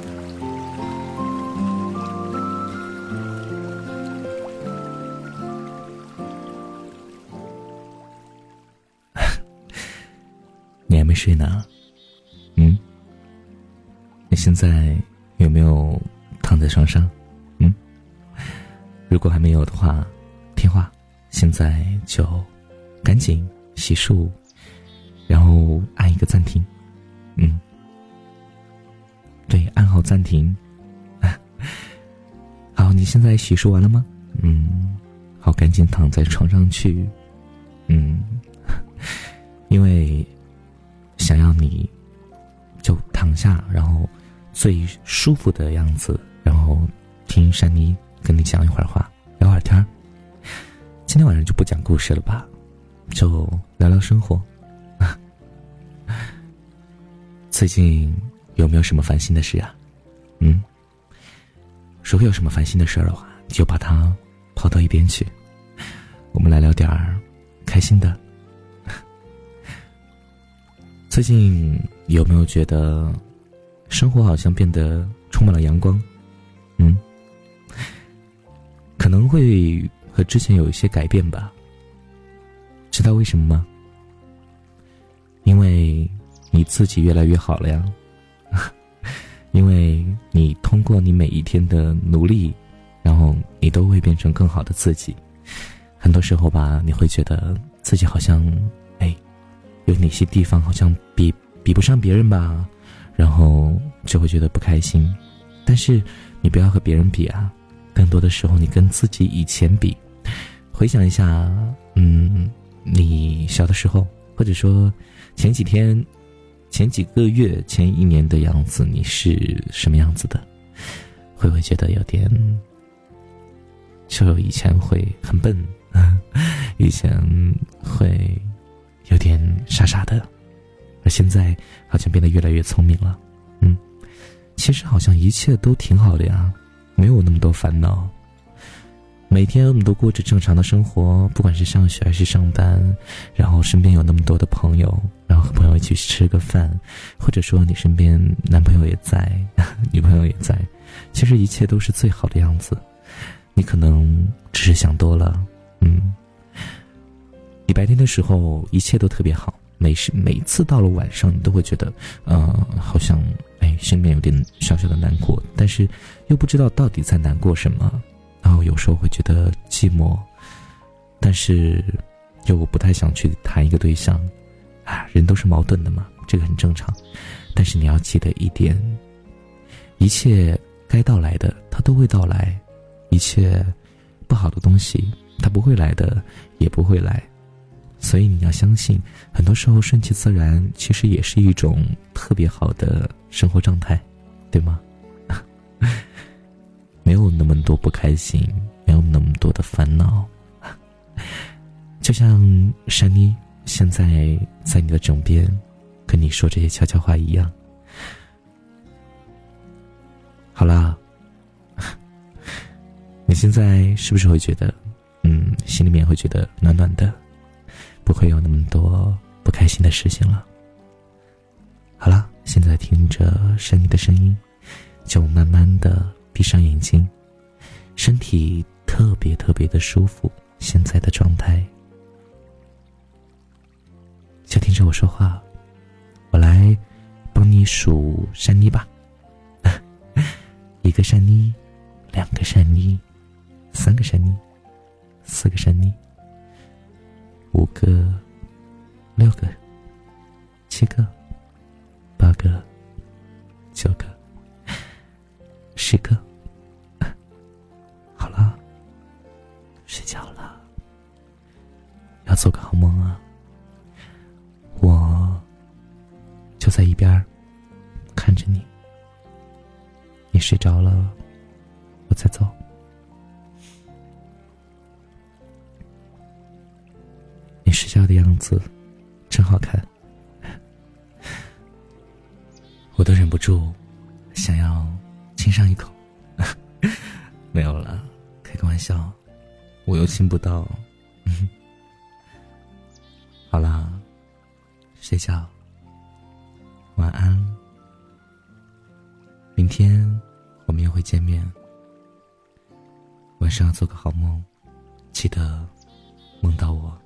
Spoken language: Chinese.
你还没睡呢嗯？你现在有没有躺在床上？嗯？如果还没有的话听话现在就赶紧洗漱然后按一个暂停。嗯？对，按好暂停。好，你现在洗漱完了吗？嗯，好，赶紧躺在床上去。嗯，因为想要你就躺下，然后最舒服的样子，然后听珊妮跟你讲一会儿话，聊会儿天儿。今天晚上就不讲故事了吧，就聊聊生活。最近有没有什么烦心的事啊？嗯。如果有什么烦心的事儿的话，就把它抛到一边去。我们来聊点儿开心的。最近有没有觉得生活好像变得充满了阳光？嗯，可能会和之前有一些改变吧。知道为什么吗？因为你自己越来越好了呀。因为你通过你每一天的努力，然后你都会变成更好的自己。很多时候吧，你会觉得自己好像，哎，有哪些地方好像比比不上别人吧，然后就会觉得不开心。但是你不要和别人比啊，更多的时候你跟自己以前比。回想一下，嗯，你小的时候，或者说前几天。前几个月、前一年的样子，你是什么样子的？会不会觉得有点，就以前会很笨，以前会有点傻傻的，而现在好像变得越来越聪明了。嗯，其实好像一切都挺好的呀，没有那么多烦恼。每天我们都过着正常的生活，不管是上学还是上班，然后身边有那么多的朋友，然后和朋友一起吃个饭，或者说你身边男朋友也在，女朋友也在，其实一切都是最好的样子。你可能只是想多了，嗯。你白天的时候一切都特别好，每时每次到了晚上，你都会觉得，呃，好像哎，身边有点小小的难过，但是又不知道到底在难过什么。然后有时候会觉得寂寞，但是又不太想去谈一个对象，啊，人都是矛盾的嘛，这个很正常。但是你要记得一点，一切该到来的它都会到来，一切不好的东西它不会来的也不会来，所以你要相信，很多时候顺其自然其实也是一种特别好的生活状态，对吗？没有那么多不开心，没有那么多的烦恼，就像珊妮现在在你的枕边，跟你说这些悄悄话一样。好啦，你现在是不是会觉得，嗯，心里面会觉得暖暖的，不会有那么多不开心的事情了？好了，现在听着珊妮的声音，就慢慢的。闭上眼睛，身体特别特别的舒服。现在的状态，就听着我说话，我来帮你数山妮吧。一个山妮，两个山妮，三个山妮，四个山妮，五个，六个，七个，八个，九个，十个。做个好梦啊！我就在一边看着你，你睡着了，我再走。你睡觉的样子真好看，我都忍不住想要亲上一口。没有了，开个玩笑。我又亲不到，好了，睡觉，晚安。明天我们又会见面，晚上做个好梦，记得梦到我。